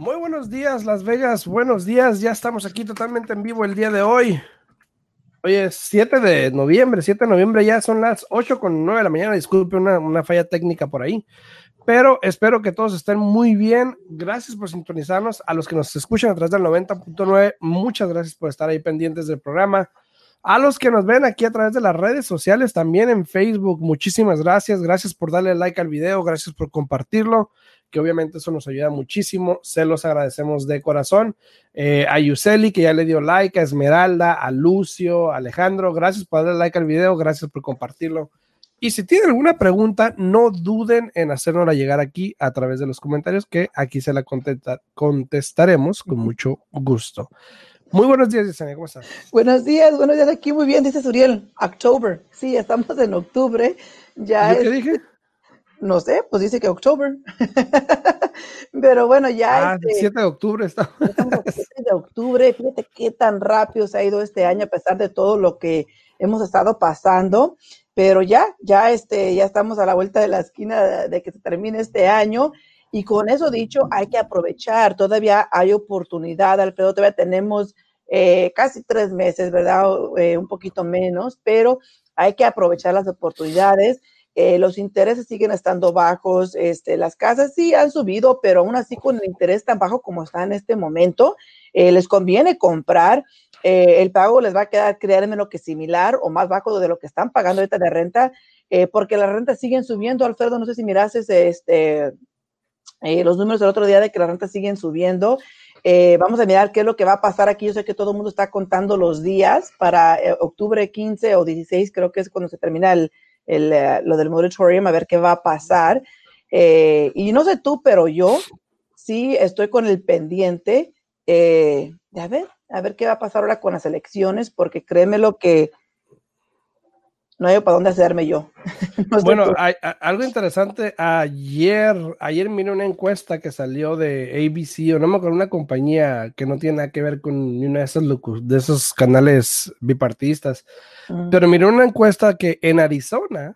Muy buenos días, Las Vegas. Buenos días. Ya estamos aquí totalmente en vivo el día de hoy. Hoy es 7 de noviembre. 7 de noviembre ya son las 8 con 9 de la mañana. Disculpe una, una falla técnica por ahí. Pero espero que todos estén muy bien. Gracias por sintonizarnos. A los que nos escuchan a través del 90.9, muchas gracias por estar ahí pendientes del programa. A los que nos ven aquí a través de las redes sociales, también en Facebook, muchísimas gracias. Gracias por darle like al video, gracias por compartirlo, que obviamente eso nos ayuda muchísimo. Se los agradecemos de corazón. Eh, a Yuseli, que ya le dio like, a Esmeralda, a Lucio, a Alejandro, gracias por darle like al video, gracias por compartirlo. Y si tienen alguna pregunta, no duden en hacernosla llegar aquí a través de los comentarios, que aquí se la contesta contestaremos con mucho gusto. Muy buenos días, Yesenia, ¿cómo estás? Buenos días, buenos días aquí, muy bien, dice Suriel, October. Sí, estamos en octubre. Ya ¿Yo qué dije? No sé, pues dice que octubre. Pero bueno, ya. Ah, este, 7 de octubre está. estamos a 7 de octubre. Fíjate qué tan rápido se ha ido este año a pesar de todo lo que hemos estado pasando. Pero ya, ya, este, ya estamos a la vuelta de la esquina de, de que se termine este año. Y con eso dicho, hay que aprovechar. Todavía hay oportunidad, Alfredo. Todavía tenemos eh, casi tres meses, ¿verdad? Eh, un poquito menos, pero hay que aprovechar las oportunidades. Eh, los intereses siguen estando bajos, este, las casas sí han subido, pero aún así con el interés tan bajo como está en este momento, eh, les conviene comprar. Eh, el pago les va a quedar, créanme, lo que similar o más bajo de lo que están pagando ahorita de renta, eh, porque las rentas siguen subiendo. Alfredo, no sé si miraste este, los números del otro día de que las rentas siguen subiendo. Vamos a mirar qué es lo que va a pasar aquí. Yo sé que todo el mundo está contando los días para octubre 15 o 16, creo que es cuando se termina el, el, eh, lo del moratorium, a ver qué va a pasar. Eh, y no sé tú, pero yo sí estoy con el pendiente eh, a ver, a ver qué va a pasar ahora con las elecciones, porque créeme lo que no hay para dónde hacerme yo. No Bueno, hay- a- algo interesante, ayer, ayer miré una encuesta que salió de ABC, o no me acuerdo, una compañía que no tiene nada que ver con ni una de esos, de esos canales bipartistas, Mm. pero miré una encuesta que en Arizona,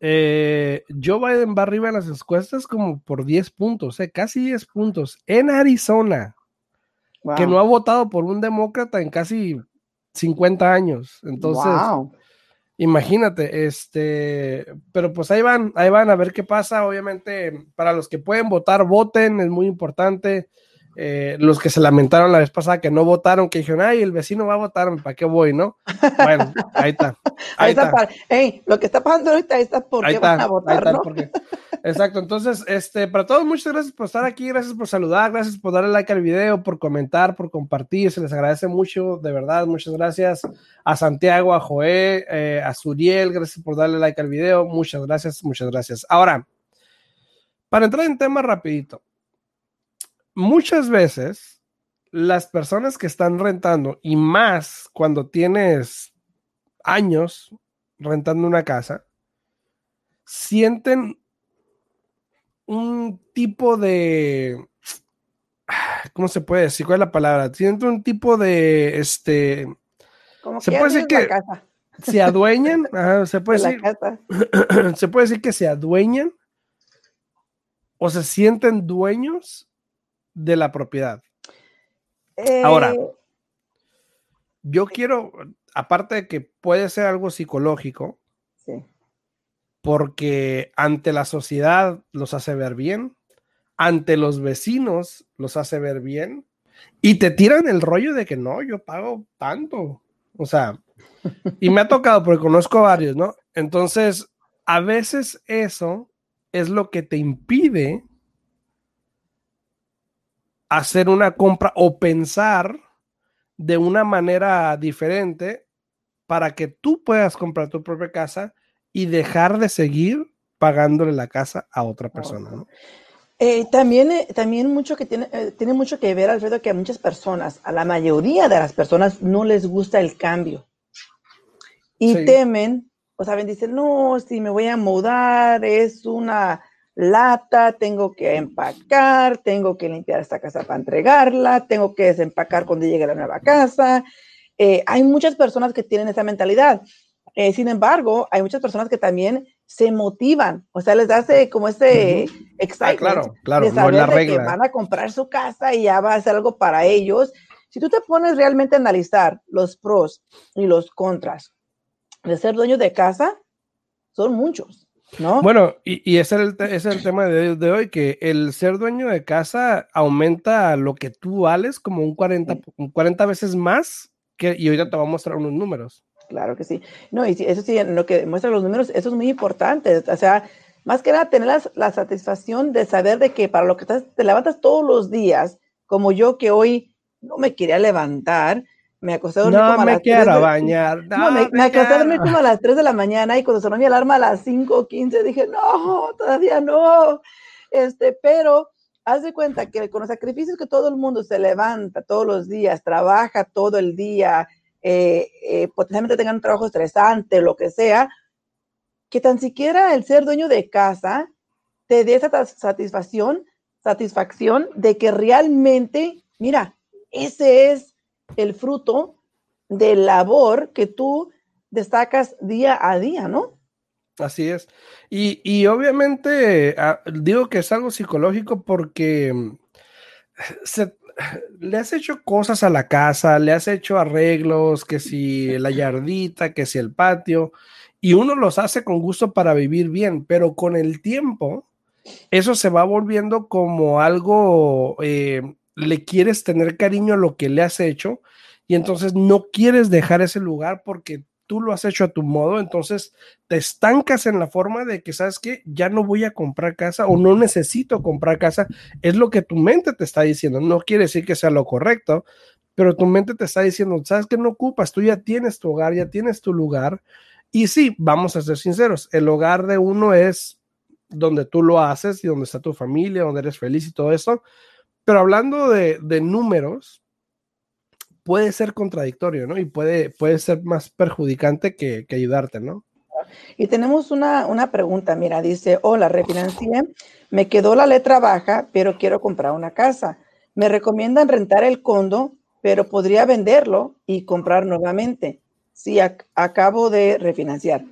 eh, Joe Biden va arriba en las encuestas como por 10 puntos, eh, casi 10 puntos, en Arizona, que no ha votado por un demócrata en casi 50 años. Entonces, Wow. Imagínate, este, pero pues ahí van, ahí van a ver qué pasa. Obviamente, para los que pueden votar, voten, es muy importante. Eh, los que se lamentaron la vez pasada que no votaron, que dijeron, ay, el vecino va a votar, ¿para qué voy, no? Bueno, ahí está. Ahí Ahí está. está. para- Ey, lo que está pasando ahorita, ahí está por Ahí qué está, van a ahí votar, está el ¿no? porqué. Exacto, entonces, este, para todos, muchas gracias por estar aquí, gracias por saludar, gracias por darle like al video, por comentar, por compartir, se les agradece mucho, de verdad, muchas gracias a Santiago, a Joé, eh, a Suriel, gracias por darle like al video, muchas gracias, muchas gracias. Ahora, para entrar en tema rapidito, muchas veces las personas que están rentando, y más cuando tienes años rentando una casa, sienten un tipo de ¿cómo se puede decir? ¿Cuál es la palabra? Sienten un tipo de este Como Se que puede decir que- casa, se adueñan, ajá, se puede decir, casa. se puede decir que se adueñan o se sienten dueños de la propiedad. Ahora, Eh, Yo quiero, aparte de que puede ser algo psicológico, sí. Porque ante la sociedad los hace ver bien, ante los vecinos los hace ver bien, y te tiran el rollo de que no, yo pago tanto. O sea, y me ha tocado porque conozco varios, ¿no? Entonces, a veces eso es lo que te impide hacer una compra o pensar de una manera diferente para que tú puedas comprar tu propia casa y dejar de seguir pagándole la casa a otra persona. ¿no? Eh, también, eh, también mucho que tiene, eh, tiene mucho que ver, Alfredo, que a muchas personas, a la mayoría de las personas, no les gusta el cambio. Y Sí. temen, o saben, dicen, no, si me voy a mudar, es una lata, tengo que empacar, tengo que limpiar esta casa para entregarla, tengo que desempacar cuando llegue la nueva casa. Hay muchas personas que tienen esa mentalidad. Eh, sin embargo, hay muchas personas que también se motivan, o sea, les hace como ese Ah, excitement claro, claro, de no es saber la de que regla. van a comprar su casa y ya va a hacer algo para ellos. Si tú te pones realmente a analizar los pros y los contras de ser dueño de casa, son muchos, ¿no? Bueno, y, y ese, es el, ese es el tema de, de hoy, que el ser dueño de casa aumenta lo que tú vales como un 40, un 40 veces más, que, y ahorita te voy a mostrar unos números. Claro que sí. No, y eso sí, en lo que muestran los números, eso es muy importante. O sea, más que nada, tener la, la satisfacción de saber de que para lo que estás, te levantas todos los días, como yo que hoy no me quería levantar, me acosté a dormir No como a me las tres quiero de- bañar. No, me, me acosté a dormir como a las 3 de la mañana y cuando sonó mi alarma a las 5 o 15 dije, no, todavía no. Este, pero haz de cuenta que con los sacrificios que todo el mundo se levanta todos los días, trabaja todo el día, eh, eh, potencialmente tengan un trabajo estresante, lo que sea, que tan siquiera el ser dueño de casa te dé esa satisfacción, satisfacción de que realmente, mira, ese es el fruto de labor que tú destacas día a día, ¿no? Así es. Y, y obviamente ah, digo que es algo psicológico porque mm, se- le has hecho cosas a la casa, le has hecho arreglos, que si la yardita, que si el patio, y uno los hace con gusto para vivir bien, pero con el tiempo eso se va volviendo como algo, eh, le quieres tener cariño a lo que le has hecho y entonces no quieres dejar ese lugar porque tú lo has hecho a tu modo, entonces te estancas en la forma de que, ¿sabes qué? Ya no voy a comprar casa o no necesito comprar casa. Es lo que tu mente te está diciendo. No quiere decir que sea lo correcto, pero tu mente te está diciendo, ¿sabes qué? No ocupas, tú ya tienes tu hogar, ya tienes tu lugar. Y sí, vamos a ser sinceros, el hogar de uno es donde tú lo haces y donde está tu familia, donde eres feliz y todo eso. Pero hablando de, de números, puede ser contradictorio, ¿no? Y puede, puede ser más perjudicante que, que ayudarte, ¿no? Y tenemos una, una pregunta, mira, dice, hola, refinancié, me quedó la letra baja, pero quiero comprar una casa. Me recomiendan rentar el condo, pero podría venderlo y comprar nuevamente si ac- acabo de refinanciar.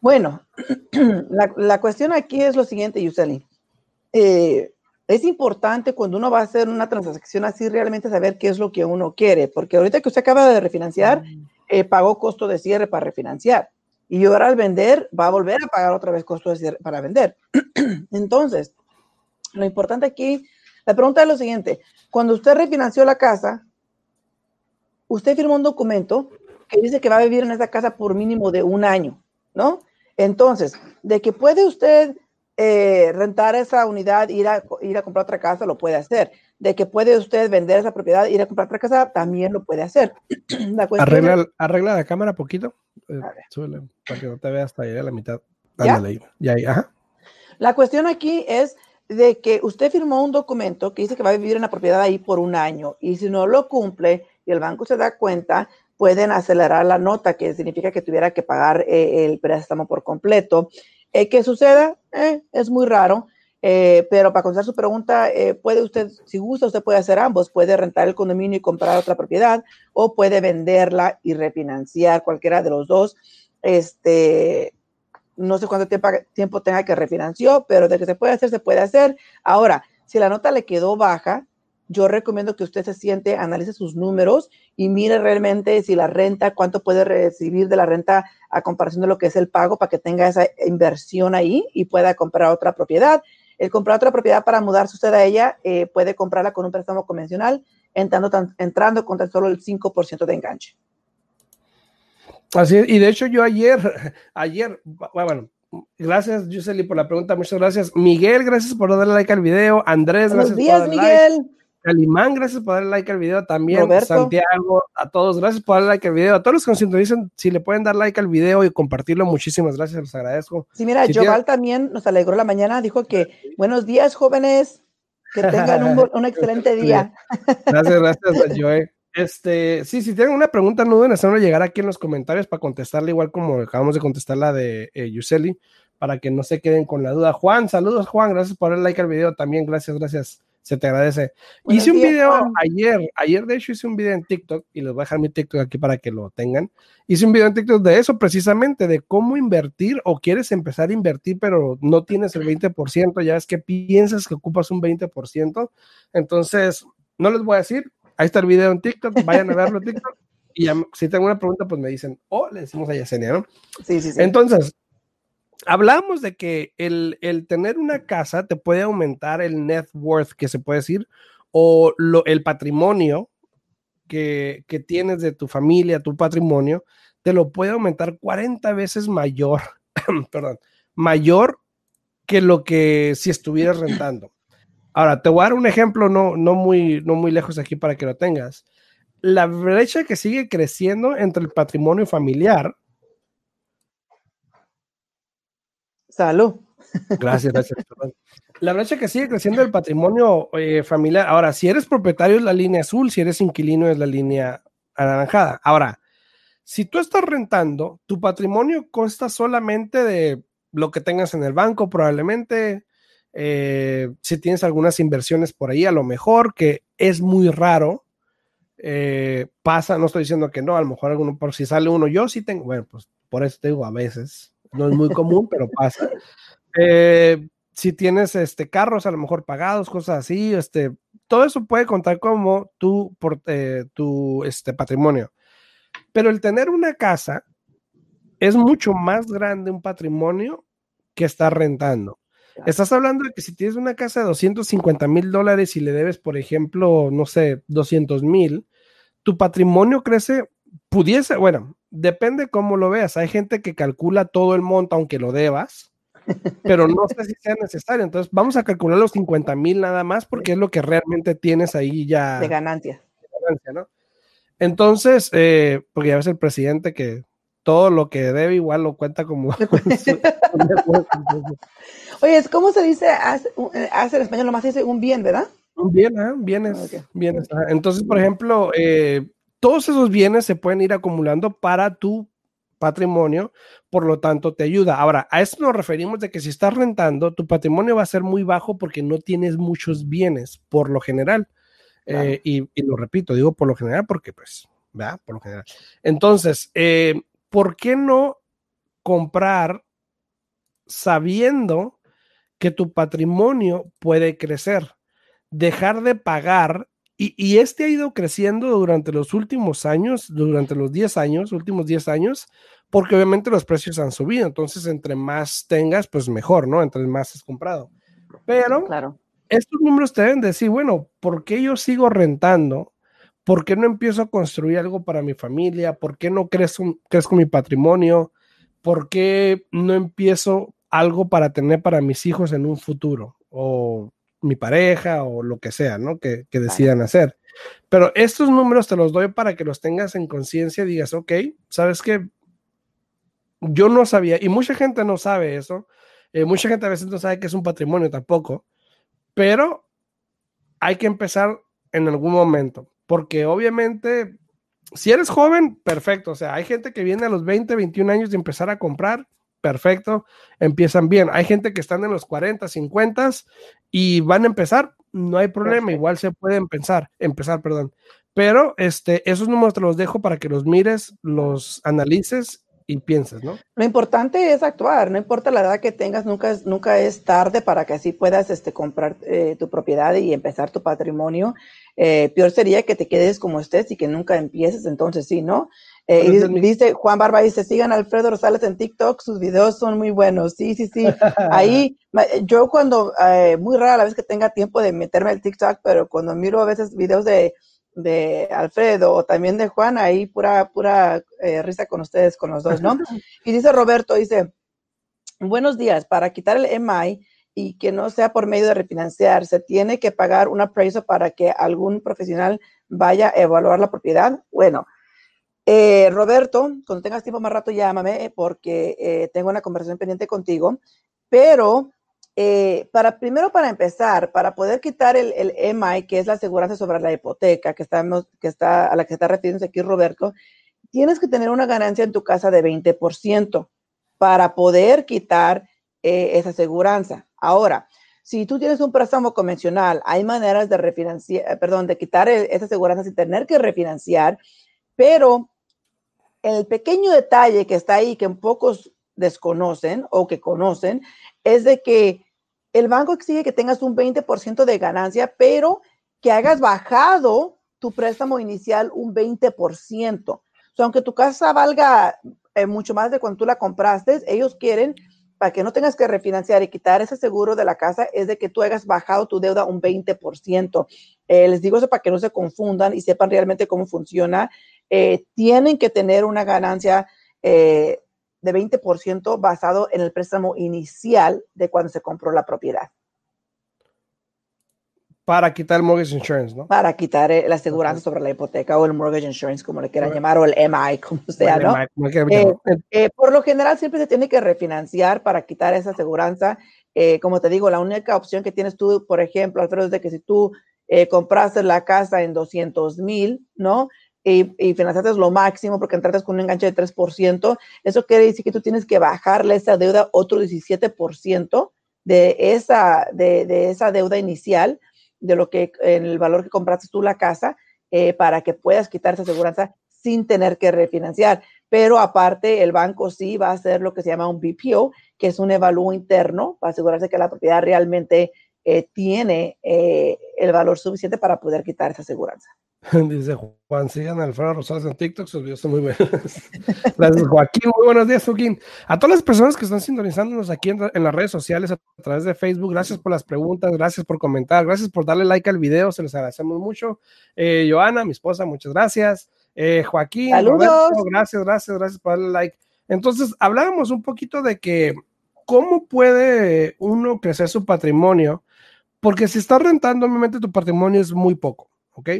Bueno, la, la cuestión aquí es lo siguiente, Yuseli. Eh, es importante cuando uno va a hacer una transacción así realmente saber qué es lo que uno quiere, porque ahorita que usted acaba de refinanciar, eh, pagó costo de cierre para refinanciar y ahora al vender va a volver a pagar otra vez costo de cierre para vender. Entonces, lo importante aquí, la pregunta es lo siguiente, cuando usted refinanció la casa, usted firmó un documento que dice que va a vivir en esa casa por mínimo de un año, ¿no? Entonces, de que puede usted eh, rentar esa unidad, ir a, ir a comprar otra casa, lo puede hacer. De que puede usted vender esa propiedad, ir a comprar otra casa, también lo puede hacer. La Arregla, arregla la cámara poquito. eh, súbele, para que no te veas hasta ahí a la mitad. ¿Ya? Ándale. Ya ajá. La cuestión aquí es de que usted firmó un documento que dice que va a vivir en la propiedad ahí por un año y si no lo cumple y el banco se da cuenta, pueden acelerar la nota, que significa que tuviera que pagar eh, el préstamo por completo. Eh, ¿Qué suceda? Eh, es muy raro, eh, pero para contestar su pregunta, eh, puede usted, si gusta, usted puede hacer ambos, puede rentar el condominio y comprar otra propiedad o puede venderla y refinanciar cualquiera de los dos. Este, no sé cuánto tiempo, tenga que refinanció, pero de que se puede hacer, se puede hacer. Ahora, si la nota le quedó baja, yo recomiendo que usted se siente, analice sus números y mire realmente si la renta, cuánto puede recibir de la renta a comparación de lo que es el pago para que tenga esa inversión ahí y pueda comprar otra propiedad. El comprar otra propiedad para mudarse usted a ella, eh, puede comprarla con un préstamo convencional, entrando, tan, entrando con tan solo el 5% de enganche. Así es, y de hecho yo ayer, ayer, bueno, gracias Yuseli por la pregunta, muchas gracias. Miguel, gracias por darle like al video. Andrés, Buenos gracias días, por darle like. Calimán, gracias por darle like al video también. Santiago, a todos, gracias por darle like al video. A todos los que nos dicen si le pueden dar like al video y compartirlo, muchísimas gracias, les agradezco. Sí, mira, si Joval también nos alegró la mañana, dijo que buenos días, jóvenes, que tengan un, excelente día. Gracias, gracias, Joe. Este, sí, si tienen una pregunta, no duden hacerlo llegar aquí en los comentarios para contestarla, igual como acabamos de contestar la de eh, Yuseli, para que no se queden con la duda. Juan, saludos, Juan, gracias por darle like al video también, gracias, gracias se te agradece. hice un video ayer, ayer de hecho hice un video en TikTok y les voy a dejar mi TikTok aquí para que lo tengan. Hice un video en TikTok de eso precisamente, de cómo invertir o quieres empezar a invertir pero no tienes el 20%, ya es que piensas que ocupas un 20%. Entonces, no les voy a decir, ahí está el video en TikTok, vayan a verlo en TikTok y si tengo una pregunta pues me dicen, o le decimos a Yesenia, ¿no? Sí, sí, sí. Entonces, hablamos de que el, tener una casa te puede aumentar el net worth, que se puede decir, o el patrimonio que, tienes de tu familia, tu patrimonio, te lo puede aumentar 40 veces mayor, perdón, mayor que lo que si estuvieras rentando. Ahora, te voy a dar un ejemplo no, no, muy, no muy lejos aquí para que lo tengas. La brecha que sigue creciendo entre el patrimonio familiar Salud. Gracias, gracias. La brecha que sigue creciendo el patrimonio eh, familiar. Ahora, si eres propietario es la línea azul, si eres inquilino es la línea anaranjada. Ahora, si tú estás rentando, tu patrimonio consta solamente de lo que tengas en el banco, probablemente. Eh, si tienes algunas inversiones por ahí, a lo mejor, que es muy raro. Eh, pasa, no estoy diciendo que no, a lo mejor alguno, por si sale uno, yo sí tengo, bueno, pues por eso te digo a veces, no es muy común, pero pasa. Eh, si tienes este, carros a lo mejor pagados, cosas así, este, todo eso puede contar como tu, por, eh, tu este, patrimonio. Pero el tener una casa es mucho más grande un patrimonio que estar rentando. Estás hablando de que si tienes una casa de 250 mil dólares y le debes, por ejemplo, no sé, 200 mil, tu patrimonio crece, pudiese, bueno, depende cómo lo veas. Hay gente que calcula todo el monto aunque lo debas, pero no sé si sea necesario. Entonces, vamos a calcular los 50 mil nada más porque es lo que realmente tienes ahí ya. De ganancia. ¿no? Entonces, eh, porque ya ves el presidente que todo lo que debe igual lo cuenta como... Oye, ¿cómo se dice hace, en español? Lo más dice un bien, ¿verdad? Un bien, ¿eh? Bienes, bienes. Entonces, por ejemplo, eh, todos esos bienes se pueden ir acumulando para tu patrimonio, por lo tanto te ayuda. Ahora, a esto nos referimos de que si estás rentando, tu patrimonio va a ser muy bajo porque no tienes muchos bienes, por lo general. Eh, y, lo repito, digo por lo general porque, pues, ¿verdad? Por lo general. Entonces, eh, ¿por qué no comprar sabiendo que tu patrimonio puede crecer? Dejar de pagar y, este ha ido creciendo durante los últimos años, durante los 10 años, últimos 10 años, porque obviamente los precios han subido. Entonces, entre más tengas, pues mejor, ¿no? Entre más has comprado. Pero claro. estos números te deben decir, bueno, ¿por qué yo sigo rentando? ¿Por qué no empiezo a construir algo para mi familia? ¿Por qué no crezco, crezco mi patrimonio? ¿Por qué no empiezo algo para tener para mis hijos en un futuro? O mi pareja o lo que sea, ¿no? Que, decidan hacer. Pero estos números te los doy para que los tengas en conciencia y digas, ok, ¿sabes qué? Yo no sabía, y mucha gente no sabe eso, eh, mucha gente a veces no sabe que es un patrimonio tampoco, pero hay que empezar en algún momento, porque obviamente, si eres joven, perfecto, o sea, hay gente que viene a los 20, 21 años de empezar a comprar, perfecto, empiezan bien. Hay gente que están en los 40, 50 y van a empezar, no hay problema, igual se puede empezar, empezar, perdón. Pero este, esos números te los dejo para que los mires, los analices y pienses, ¿no? Lo importante es actuar, no importa la edad que tengas, nunca es, nunca es tarde para que así puedas este, comprar eh, tu propiedad y empezar tu patrimonio. Eh, peor sería que te quedes como estés y que nunca empieces, entonces sí, ¿no? Eh, y dice Juan Barba, dice, sigan a Alfredo Rosales en TikTok, sus videos son muy buenos. Sí, sí, sí. Ahí, yo cuando, eh, muy rara la vez que tenga tiempo de meterme al TikTok, pero cuando miro a veces videos de, de Alfredo o también de Juan, ahí pura, pura eh, risa con ustedes, con los dos, ¿no? Y dice Roberto, dice, buenos días, para quitar el MI y que no sea por medio de refinanciar. Se tiene que pagar un appraisal para que algún profesional vaya a evaluar la propiedad. Bueno, eh, Roberto, cuando tengas tiempo más rato, llámame porque eh, tengo una conversación pendiente contigo. Pero eh, para primero, para empezar, para poder quitar el, el MI, que es la aseguranza sobre la hipoteca, que, estamos, que está, a la que está refiriéndose aquí Roberto, tienes que tener una ganancia en tu casa de 20% para poder quitar esa aseguranza. Ahora, si tú tienes un préstamo convencional, hay maneras de refinanciar, perdón, de quitar esa aseguranza sin tener que refinanciar, pero el pequeño detalle que está ahí que pocos desconocen o que conocen es de que el banco exige que tengas un 20% de ganancia, pero que hayas bajado tu préstamo inicial un 20%. O aunque tu casa valga eh, mucho más de cuando tú la compraste, ellos quieren para que no tengas que refinanciar y quitar ese seguro de la casa es de que tú hayas bajado tu deuda un 20%. Eh, les digo eso para que no se confundan y sepan realmente cómo funciona. Eh, tienen que tener una ganancia eh, de 20% basado en el préstamo inicial de cuando se compró la propiedad. Para quitar el mortgage insurance, ¿no? Para quitar la aseguranza sobre la hipoteca o el mortgage insurance, como le quieran llamar, o el MI, como sea, ¿no? por lo general siempre se tiene que refinanciar para quitar esa aseguranza. como te digo, la única opción que tienes tú, por ejemplo, Alfredo, es de que si tú compraste la casa en 200 mil, ¿no? Y, y financiaste lo máximo porque entraste con un enganche de 3%, eso quiere decir que tú tienes que bajarle esa deuda otro 17% de esa, de, de, esa deuda inicial, de lo que, en el valor que compraste tú la casa, eh, para que puedas quitar esa aseguranza sin tener que refinanciar. Pero aparte, el banco sí va a hacer lo que se llama un BPO, que es un evalúo interno para asegurarse que la propiedad realmente eh, tiene eh, el valor suficiente para poder quitar esa aseguranza. Dice Juan, sigan Alfredo Rosales en TikTok, sus videos son muy buenos. Gracias, Joaquín. Muy buenos días, Joaquín. A todas las personas que están sintonizándonos aquí en, las redes sociales, a, través de Facebook, gracias por las preguntas, gracias por comentar, gracias por darle like al video, se les agradecemos mucho. Eh, Joana, mi esposa, muchas gracias. Eh, Joaquín, gracias, gracias, gracias por darle like. Entonces, hablábamos un poquito de que cómo puede uno crecer su patrimonio, porque si estás rentando, obviamente tu patrimonio es muy poco, ¿ok?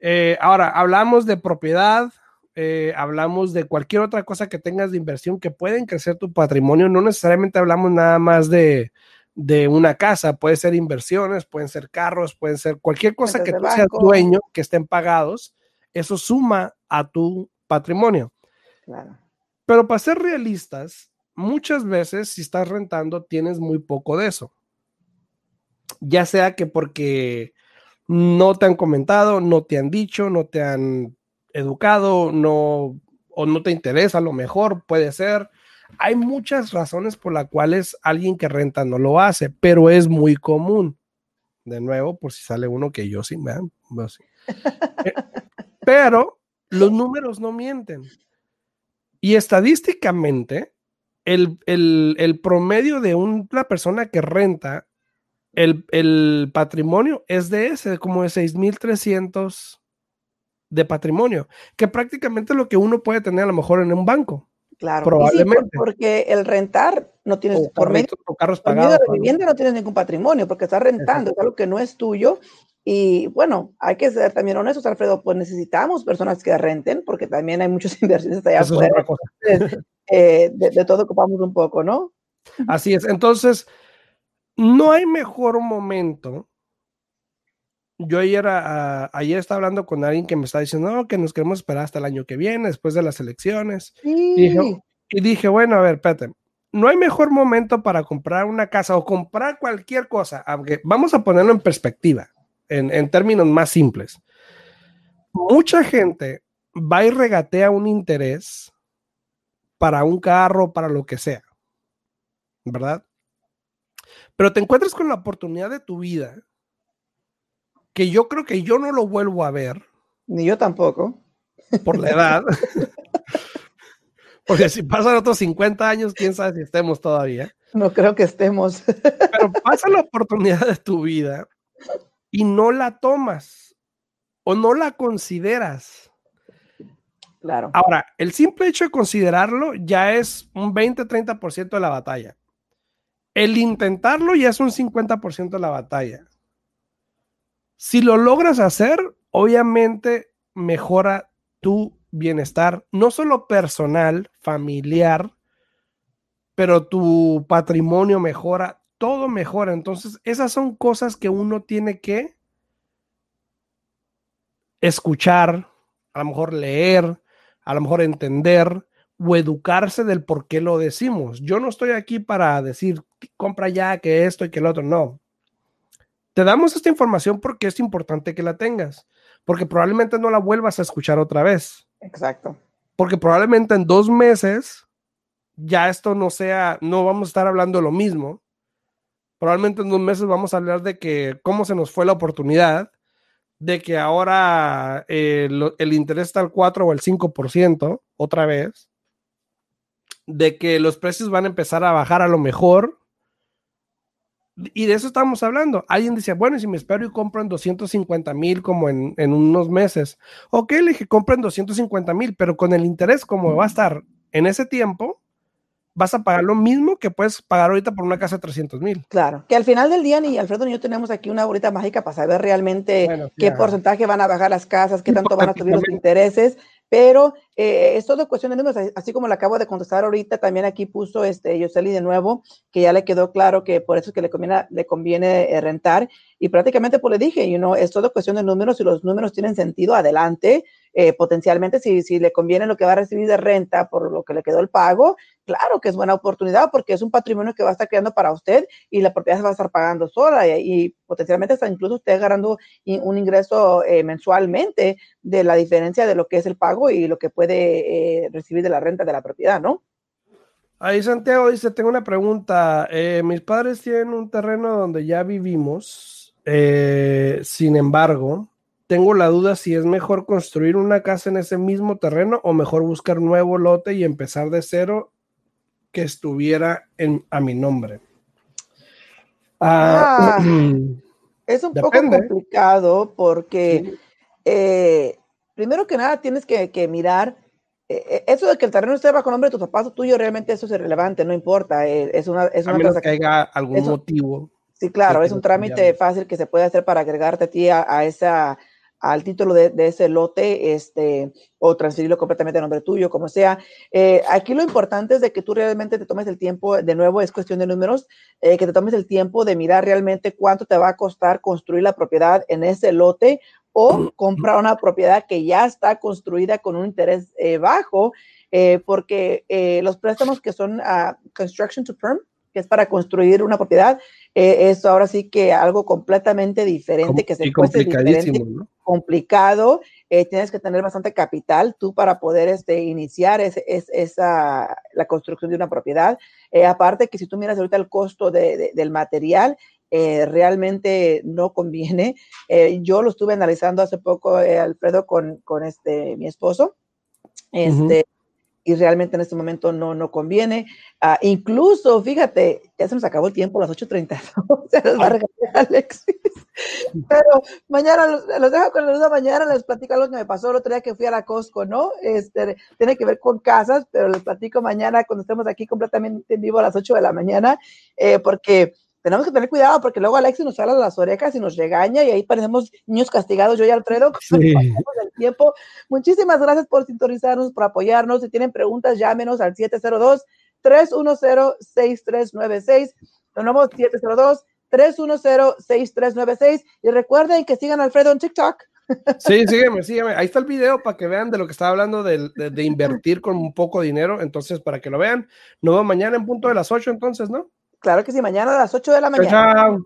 Eh, ahora, hablamos de propiedad, eh, hablamos de cualquier otra cosa que tengas de inversión que pueden crecer tu patrimonio. No necesariamente hablamos nada más de, una casa, puede ser inversiones, pueden ser carros, pueden ser cualquier cosa que tú seas dueño, que estén pagados. Eso suma a tu patrimonio. Pero para ser realistas, muchas veces si estás rentando tienes muy poco de eso. Ya sea que porque no te han comentado, no te han dicho, no te han educado, no o no te interesa, a lo mejor puede ser. Hay muchas razones por las cuales alguien que renta no lo hace, pero es muy común. De nuevo, por si sale uno que yo sí, me eh, pero los números no mienten. Y estadísticamente, el, el promedio de una persona que renta el, patrimonio es de ese, como de 6.300 de patrimonio, que prácticamente es lo que uno puede tener a lo mejor en un banco. Claro, probablemente. porque el rentar no tienes, por medio, carros pagados, de vivienda no tienes ningún patrimonio, porque estás rentando, es algo que no es tuyo. Y bueno, hay que ser también honestos, Alfredo, pues necesitamos personas que renten, porque también hay muchos inversiones allá afuera. Eh, de, de todo ocupamos un poco, ¿no? Así es. Entonces, no hay mejor momento. Yo ayer, ayer estaba hablando con alguien que me está diciendo que nos queremos esperar hasta el año que viene, después de las elecciones. Y, dije, bueno, a ver, Pete, no hay mejor momento para comprar una casa o comprar cualquier cosa. Aunque vamos a ponerlo en perspectiva, en, en términos más simples. Mucha gente va y regatea un interés para un carro, para lo que sea, ¿verdad? Pero te encuentras con la oportunidad de tu vida, que yo creo que yo no lo vuelvo a ver. Ni yo tampoco. Por la edad. Porque si pasan otros 50 años, quién sabe si estemos todavía. No creo que estemos. Pero pasa la oportunidad de tu vida y no la tomas o no la consideras. Claro. Ahora, el simple hecho de considerarlo ya es un 20-30% de la batalla el intentarlo ya es un 50% de la batalla. Si lo logras hacer, obviamente mejora tu bienestar, no solo personal, familiar, pero tu patrimonio mejora, todo mejora. Entonces, esas son cosas que uno tiene que escuchar, a lo mejor leer, a lo mejor entender o educarse del por qué lo decimos. Yo no estoy aquí para decir, compra ya que esto y que lo otro, no. Te damos esta información porque es importante que la tengas, porque probablemente no la vuelvas a escuchar otra vez. Exacto. Porque probablemente en dos meses ya esto no sea, no vamos a estar hablando de lo mismo. Probablemente en dos meses vamos a hablar de que cómo se nos fue la oportunidad, de que ahora eh, el interés está al 4 o al 5% otra vez, de que los precios van a empezar a bajar a lo mejor. Y de eso estamos hablando. Alguien dice, bueno, si me espero y compro en 250 mil como en, en, unos meses. Ok, le dije, compren 250 mil, pero con el interés como va a estar en ese tiempo, vas a pagar lo mismo que puedes pagar ahorita por una casa de 300 mil. Claro, que al final del día ni Alfredo ni yo tenemos aquí una bolita mágica para saber realmente qué porcentaje van a bajar las casas, qué tanto van a subir los intereses, pero eh, es todo cuestión de números, así como le acabo de contestar ahorita, también aquí puso este Yoseli de nuevo, que ya le quedó claro que por eso es que le conviene, le conviene eh, rentar, y prácticamente pues le dije, you know, es todo cuestión de números, si los números tienen sentido, adelante, eh, potencialmente si, si le conviene lo que va a recibir de renta por lo que le quedó el pago, claro que es buena oportunidad porque es un patrimonio que va a estar creando para usted y la propiedad se va a estar pagando sola y, potencialmente hasta incluso usted ganando un ingreso eh, mensualmente de la diferencia de lo que es el pago y lo que puede eh, recibir de la renta de la propiedad, ¿no? Ahí Santiago dice, tengo una pregunta. mis padres tienen un terreno donde ya vivimos, sin embargo, tengo la duda si es mejor construir una casa en ese mismo terreno o mejor buscar nuevo lote y empezar de cero que estuviera en, a mi nombre. Ah, ah es un poco complicado porque eh, primero que nada tienes que, mirar eh, eh, eso de que el terreno esté bajo nombre de tu papás o tuyo, realmente eso es irrelevante, no importa. es una, es una cosa que haya algún motivo. Sí, claro, es un trámite fácil que se puede hacer para agregarte a ti a esa al título de, ese lote este, o transferirlo completamente a nombre tuyo, como sea. Eh, aquí lo importante es de que tú realmente te tomes el tiempo, de nuevo es cuestión de números, eh, que te tomes el tiempo de mirar realmente cuánto te va a costar construir la propiedad en ese lote o comprar una propiedad que ya está construida con un interés eh, bajo, porque los préstamos que son uh, construction to perm, que es para construir una propiedad, es ahora sí que algo completamente diferente, que se cueste diferente. ¿no? complicado, eh, tienes que tener bastante capital tú para poder este, iniciar esa, la construcción de una propiedad. Eh, aparte que si tú miras ahorita el costo del material, eh, realmente no conviene. yo lo estuve analizando hace poco, Alfredo, con, con, este, mi esposo. Este, y realmente en este momento no, no conviene. Ah, incluso, fíjate, ya se nos acabó el tiempo, las 8.30, se nos va a regalar Alexis. Pero mañana, los, dejo con la duda, mañana les platico algo que me pasó el otro día que fui a la Costco, ¿no? Este, tiene que ver con casas, pero les platico mañana cuando estemos aquí completamente en vivo a las 8 de la mañana, eh, porque tenemos que tener cuidado porque luego Alexis nos sale las orejas y nos regaña y ahí parecemos niños castigados, yo y Alfredo. Sí. El tiempo. Muchísimas gracias por sintonizarnos, por apoyarnos. Si tienen preguntas, llámenos al 702-310-6396. De nuevo, 702-310-6396. Y recuerden que sigan a Alfredo en TikTok. Sí, sígueme, sígueme. Ahí está el video para que vean de lo que estaba hablando de, de, invertir con un poco dinero. Entonces, para que lo vean, nos vemos mañana en punto de las 8, entonces, ¿no? Claro que sí, mañana a las 8 de la mañana. Chao.